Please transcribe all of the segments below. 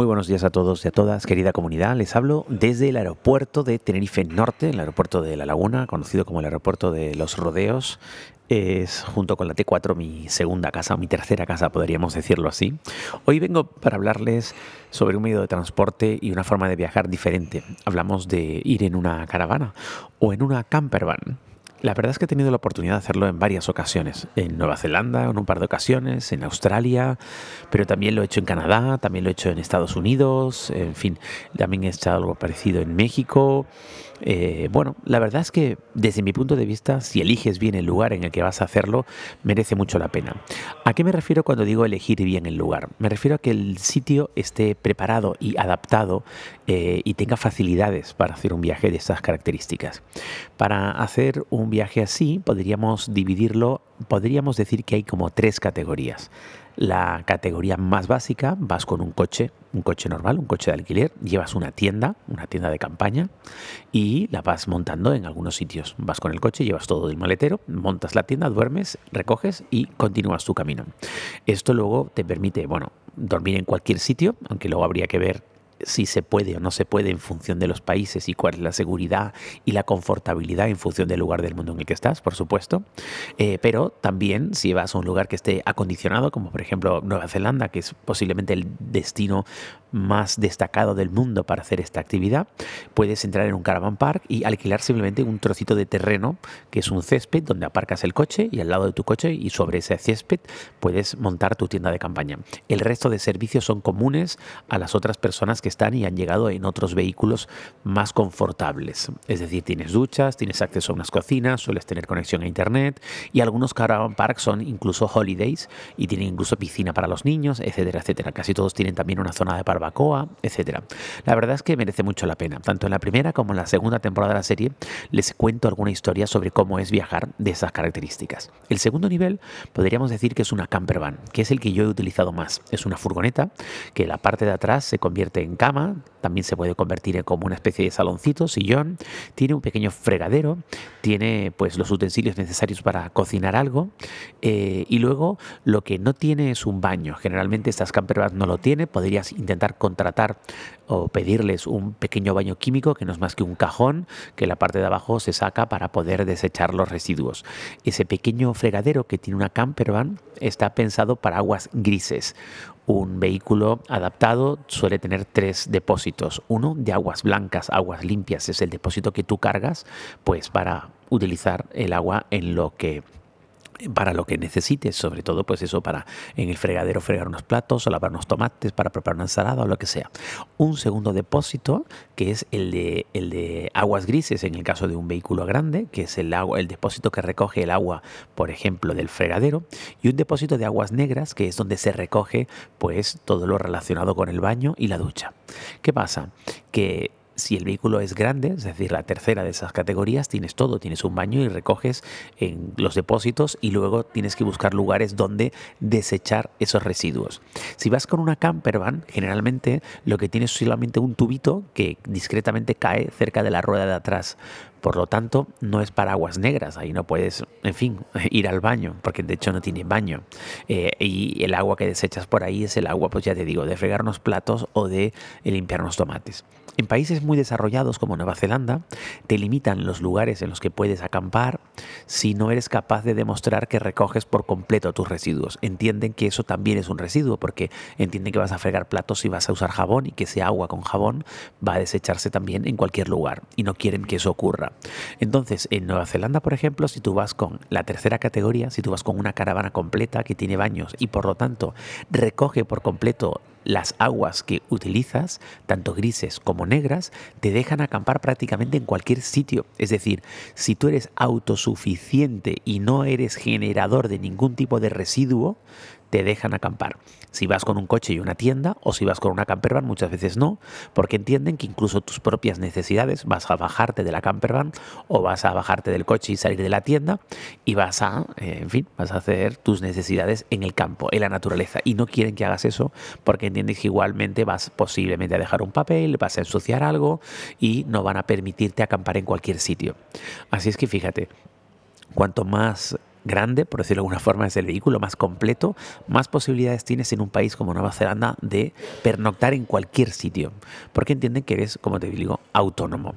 Muy buenos días a todos y a todas, querida comunidad. Les hablo desde el aeropuerto de Tenerife Norte, el aeropuerto de La Laguna, conocido como el aeropuerto de los Rodeos. Es junto con la T4 mi segunda casa, mi tercera casa, podríamos decirlo así. Hoy vengo para hablarles sobre un medio de transporte y una forma de viajar diferente. Hablamos de ir en una caravana o en una campervan. La verdad es que he tenido la oportunidad de hacerlo en varias ocasiones. En Nueva Zelanda, en un par de ocasiones, en Australia, pero también lo he hecho en Canadá, también lo he hecho en Estados Unidos, en fin, también he hecho algo parecido en México. Eh, bueno, la verdad es que desde mi punto de vista, si eliges bien el lugar en el que vas a hacerlo, merece mucho la pena. ¿A qué me refiero cuando digo elegir bien el lugar? Me refiero a que el sitio esté preparado y adaptado eh, y tenga facilidades para hacer un viaje de estas características. Para hacer un viaje así, podríamos dividirlo, podríamos decir que hay como tres categorías. La categoría más básica, vas con un coche, un coche normal, un coche de alquiler, llevas una tienda, una tienda de campaña y la vas montando en algunos sitios. Vas con el coche, llevas todo del maletero, montas la tienda, duermes, recoges y continúas tu camino. Esto luego te permite, bueno, dormir en cualquier sitio, aunque luego habría que ver si se puede o no se puede en función de los países y cuál es la seguridad y la confortabilidad en función del lugar del mundo en el que estás, por supuesto. Eh, pero también si vas a un lugar que esté acondicionado, como por ejemplo Nueva Zelanda, que es posiblemente el destino más destacado del mundo para hacer esta actividad, puedes entrar en un caravan park y alquilar simplemente un trocito de terreno que es un césped donde aparcas el coche y al lado de tu coche y sobre ese césped puedes montar tu tienda de campaña. El resto de servicios son comunes a las otras personas que están y han llegado en otros vehículos más confortables. Es decir, tienes duchas, tienes acceso a unas cocinas, sueles tener conexión a internet y algunos caravan parks son incluso holidays y tienen incluso piscina para los niños, etcétera, etcétera. Casi todos tienen también una zona de barbacoa, etcétera. La verdad es que merece mucho la pena. Tanto en la primera como en la segunda temporada de la serie les cuento alguna historia sobre cómo es viajar de esas características. El segundo nivel podríamos decir que es una campervan, que es el que yo he utilizado más. Es una furgoneta que la parte de atrás se convierte en cama, también se puede convertir en como una especie de saloncito, sillón, tiene un pequeño fregadero, tiene pues los utensilios necesarios para cocinar algo eh, y luego lo que no tiene es un baño. Generalmente estas campervans no lo tiene, podrías intentar contratar o pedirles un pequeño baño químico que no es más que un cajón que la parte de abajo se saca para poder desechar los residuos. Ese pequeño fregadero que tiene una campervan está pensado para aguas grises. Un vehículo adaptado suele tener tres depósitos. Uno de aguas blancas, aguas limpias, es el depósito que tú cargas pues para utilizar el agua en lo que para lo que necesites, sobre todo pues eso para en el fregadero fregar unos platos o lavar unos tomates para preparar una ensalada o lo que sea. Un segundo depósito que es el de, el de aguas grises en el caso de un vehículo grande, que es el, agua, el depósito que recoge el agua, por ejemplo, del fregadero, y un depósito de aguas negras que es donde se recoge pues todo lo relacionado con el baño y la ducha. ¿Qué pasa? Que si el vehículo es grande, es decir, la tercera de esas categorías, tienes todo, tienes un baño y recoges en los depósitos y luego tienes que buscar lugares donde desechar esos residuos. Si vas con una campervan, generalmente lo que tienes es solamente un tubito que discretamente cae cerca de la rueda de atrás. Por lo tanto, no es para aguas negras, ahí no puedes, en fin, ir al baño, porque de hecho no tiene baño. Eh, y el agua que desechas por ahí es el agua, pues ya te digo, de fregar unos platos o de limpiar unos tomates. En países muy desarrollados como Nueva Zelanda, te limitan los lugares en los que puedes acampar si no eres capaz de demostrar que recoges por completo tus residuos. Entienden que eso también es un residuo porque entienden que vas a fregar platos y vas a usar jabón y que ese agua con jabón va a desecharse también en cualquier lugar y no quieren que eso ocurra. Entonces, en Nueva Zelanda, por ejemplo, si tú vas con la tercera categoría, si tú vas con una caravana completa que tiene baños y por lo tanto recoge por completo las aguas que utilizas, tanto grises como negras, te dejan acampar prácticamente en cualquier sitio. Es decir, si tú eres autosuficiente y no eres generador de ningún tipo de residuo, te dejan acampar. Si vas con un coche y una tienda o si vas con una campervan, muchas veces no, porque entienden que incluso tus propias necesidades vas a bajarte de la campervan o vas a bajarte del coche y salir de la tienda y vas a, eh, en fin, vas a hacer tus necesidades en el campo, en la naturaleza. Y no quieren que hagas eso porque entienden que igualmente vas posiblemente a dejar un papel, vas a ensuciar algo y no van a permitirte acampar en cualquier sitio. Así es que fíjate, cuanto más grande, por decirlo de alguna forma, es el vehículo más completo, más posibilidades tienes en un país como Nueva Zelanda de pernoctar en cualquier sitio, porque entienden que eres, como te digo, autónomo.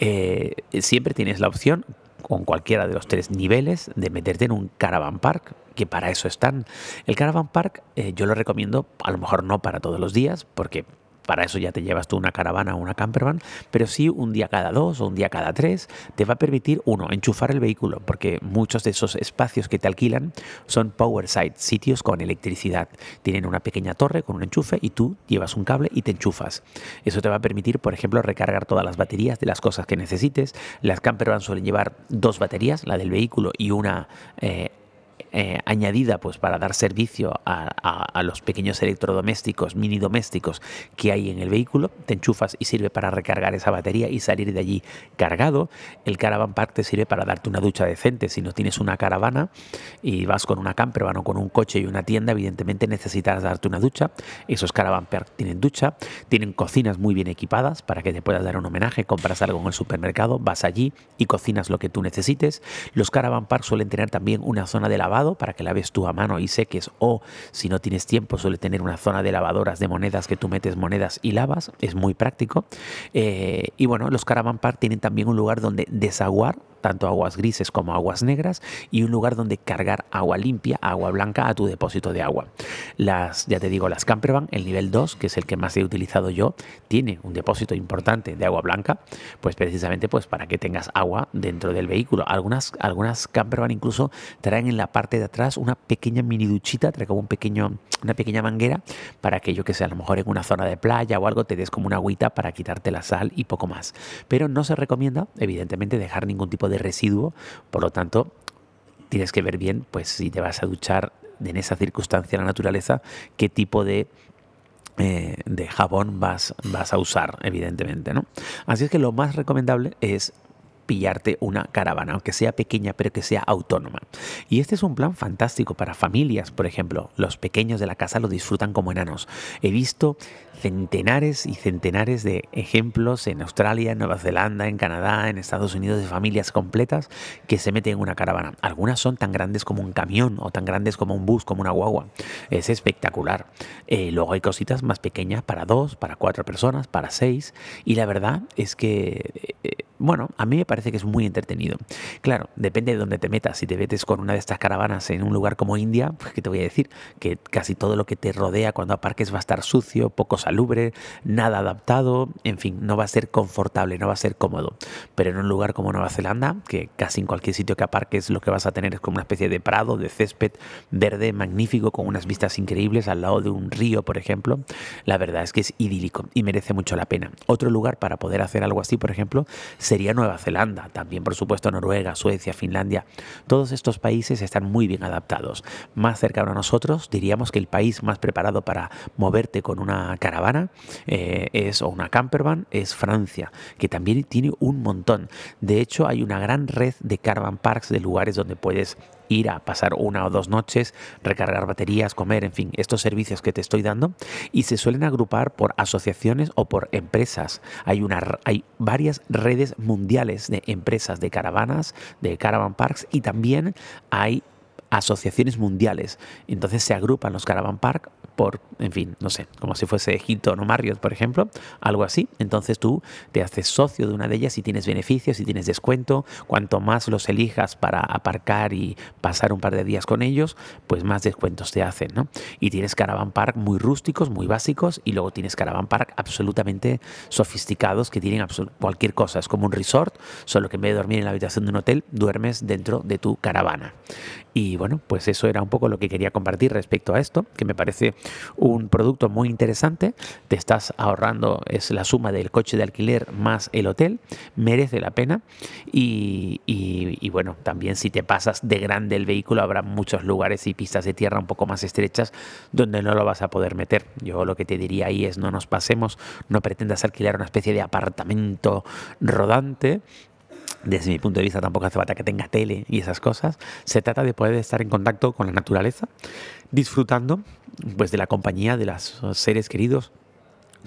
Eh, siempre tienes la opción, con cualquiera de los tres niveles, de meterte en un caravan park, que para eso están. El caravan park eh, yo lo recomiendo, a lo mejor no para todos los días, porque para eso ya te llevas tú una caravana o una campervan, pero sí un día cada dos o un día cada tres te va a permitir, uno, enchufar el vehículo, porque muchos de esos espacios que te alquilan son power site, sitios con electricidad. Tienen una pequeña torre con un enchufe y tú llevas un cable y te enchufas. Eso te va a permitir, por ejemplo, recargar todas las baterías de las cosas que necesites. Las campervan suelen llevar dos baterías, la del vehículo y una eh, eh, añadida pues para dar servicio a, los pequeños electrodomésticos, mini domésticos que hay en el vehículo, te enchufas y sirve para recargar esa batería y salir de allí cargado. El Caravan Park te sirve para darte una ducha decente. Si no tienes una caravana y vas con una camper o con un coche y una tienda, evidentemente necesitas darte una ducha. Esos Caravan Park tienen ducha, tienen cocinas muy bien equipadas para que te puedas dar un homenaje, compras algo en el supermercado, vas allí y cocinas lo que tú necesites. Los Caravan Park suelen tener también una zona de lavado para que laves tú a mano y seques o si no tienes tiempo suele tener una zona de lavadoras de monedas que tú metes monedas y lavas, es muy práctico. Eh, y bueno, los Caravan Park tienen también un lugar donde desaguar tanto aguas grises como aguas negras, y un lugar donde cargar agua limpia, agua blanca a tu depósito de agua. Las, ya te digo, las Campervan, el nivel 2, que es el que más he utilizado yo, tiene un depósito importante de agua blanca, pues precisamente pues para que tengas agua dentro del vehículo. Algunas, algunas Campervan incluso traen en la parte de atrás una pequeña mini duchita, trae como un pequeño, una pequeña manguera para que yo que sé, a lo mejor en una zona de playa o algo te des como una agüita para quitarte la sal y poco más. Pero no se recomienda, evidentemente, dejar ningún tipo de residuo, por lo tanto, tienes que ver bien, pues si te vas a duchar en esa circunstancia la naturaleza, qué tipo de eh, de jabón vas, vas a usar, evidentemente, ¿no? Así es que lo más recomendable es pillarte una caravana, aunque sea pequeña, pero que sea autónoma. Y este es un plan fantástico para familias, por ejemplo. Los pequeños de la casa lo disfrutan como enanos. He visto centenares y centenares de ejemplos en Australia, en Nueva Zelanda, en Canadá, en Estados Unidos de familias completas que se meten en una caravana. Algunas son tan grandes como un camión o tan grandes como un bus, como una guagua. Es espectacular. Eh, luego hay cositas más pequeñas para dos, para cuatro personas, para seis. Y la verdad es que, eh, bueno, a mí me parece que es muy entretenido. Claro, depende de dónde te metas. Si te metes con una de estas caravanas en un lugar como India, pues ¿qué te voy a decir? Que casi todo lo que te rodea cuando aparques va a estar sucio, poco salubre, nada adaptado, en fin, no va a ser confortable, no va a ser cómodo. Pero en un lugar como Nueva Zelanda, que casi en cualquier sitio que aparques lo que vas a tener es como una especie de prado, de césped verde magnífico, con unas vistas increíbles al lado de un río, por ejemplo, la verdad es que es idílico y merece mucho la pena. Otro lugar para poder hacer algo así, por ejemplo, sería Nueva Zelanda, también por supuesto Noruega, Suecia, Finlandia. Todos estos países están muy bien adaptados. Más cercano a nosotros, diríamos que el país más preparado para moverte con una cara caravana eh, es, o una campervan es Francia, que también tiene un montón. De hecho, hay una gran red de caravan parks, de lugares donde puedes ir a pasar una o dos noches, recargar baterías, comer, en fin, estos servicios que te estoy dando y se suelen agrupar por asociaciones o por empresas. Hay, una, hay varias redes mundiales de empresas de caravanas, de caravan parks y también hay asociaciones mundiales. Entonces se agrupan los caravan park por, en fin, no sé, como si fuese Hilton o Marriott, por ejemplo, algo así. Entonces tú te haces socio de una de ellas y tienes beneficios y tienes descuento. Cuanto más los elijas para aparcar y pasar un par de días con ellos, pues más descuentos te hacen, ¿no? Y tienes caravan park muy rústicos, muy básicos, y luego tienes caravan park absolutamente sofisticados que tienen cualquier cosa. Es como un resort, solo que en vez de dormir en la habitación de un hotel, duermes dentro de tu caravana. Y bueno, pues eso era un poco lo que quería compartir respecto a esto, que me parece un producto muy interesante, te estás ahorrando, es la suma del coche de alquiler más el hotel, merece la pena y, y bueno, también si te pasas de grande el vehículo habrá muchos lugares y pistas de tierra un poco más estrechas donde no lo vas a poder meter. Yo lo que te diría ahí es no nos pasemos, no pretendas alquilar una especie de apartamento rodante desde mi punto de vista tampoco hace falta que tenga tele y esas cosas. Se trata de poder estar en contacto con la naturaleza, disfrutando pues de la compañía de los seres queridos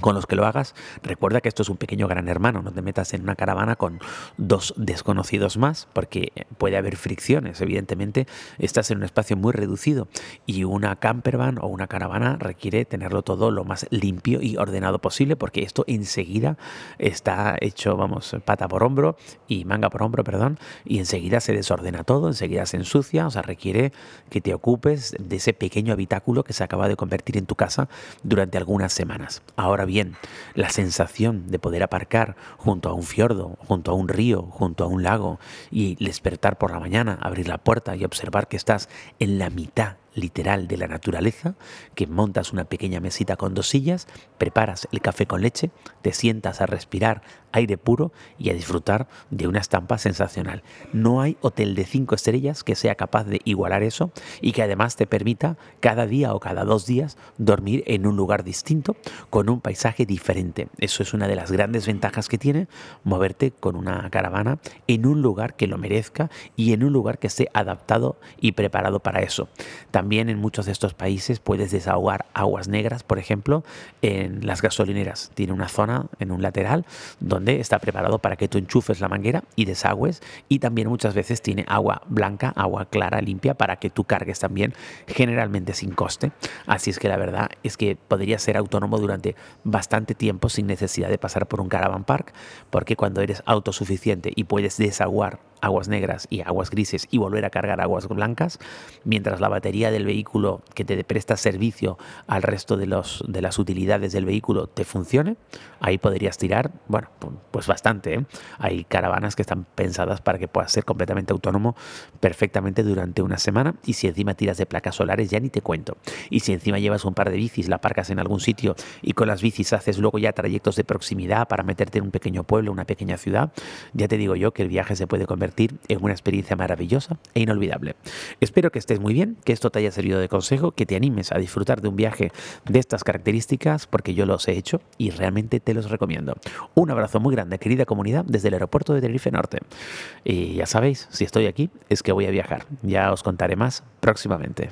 con los que lo hagas, recuerda que esto es un pequeño gran hermano, no te metas en una caravana con dos desconocidos más, porque puede haber fricciones, evidentemente estás en un espacio muy reducido y una campervan o una caravana requiere tenerlo todo lo más limpio y ordenado posible, porque esto enseguida está hecho, vamos, pata por hombro y manga por hombro, perdón, y enseguida se desordena todo, enseguida se ensucia, o sea, requiere que te ocupes de ese pequeño habitáculo que se acaba de convertir en tu casa durante algunas semanas. Ahora bien, la sensación de poder aparcar junto a un fiordo, junto a un río, junto a un lago y despertar por la mañana, abrir la puerta y observar que estás en la mitad literal de la naturaleza, que montas una pequeña mesita con dos sillas, preparas el café con leche, te sientas a respirar aire puro y a disfrutar de una estampa sensacional. No hay hotel de cinco estrellas que sea capaz de igualar eso y que además te permita cada día o cada dos días dormir en un lugar distinto, con un paisaje diferente. Eso es una de las grandes ventajas que tiene moverte con una caravana en un lugar que lo merezca y en un lugar que esté adaptado y preparado para eso. En muchos de estos países puedes desahogar aguas negras, por ejemplo, en las gasolineras. Tiene una zona en un lateral donde está preparado para que tú enchufes la manguera y desagües y también muchas veces tiene agua blanca, agua clara, limpia para que tú cargues también, generalmente sin coste. Así es que la verdad es que podría ser autónomo durante bastante tiempo sin necesidad de pasar por un caravan park, porque cuando eres autosuficiente y puedes desaguar aguas negras y aguas grises y volver a cargar aguas blancas, mientras la batería del vehículo que te presta servicio al resto de, los, de las utilidades del vehículo te funcione, ahí podrías tirar, bueno, pues bastante. ¿eh? Hay caravanas que están pensadas para que puedas ser completamente autónomo perfectamente durante una semana y si encima tiras de placas solares ya ni te cuento. Y si encima llevas un par de bicis, la aparcas en algún sitio y con las bicis haces luego ya trayectos de proximidad para meterte en un pequeño pueblo, una pequeña ciudad, ya te digo yo que el viaje se puede convertir en una experiencia maravillosa e inolvidable. Espero que estés muy bien, que esto te haya servido de consejo, que te animes a disfrutar de un viaje de estas características, porque yo los he hecho y realmente te los recomiendo. Un abrazo muy grande, querida comunidad, desde el aeropuerto de Tenerife Norte. Y ya sabéis, si estoy aquí, es que voy a viajar. Ya os contaré más próximamente.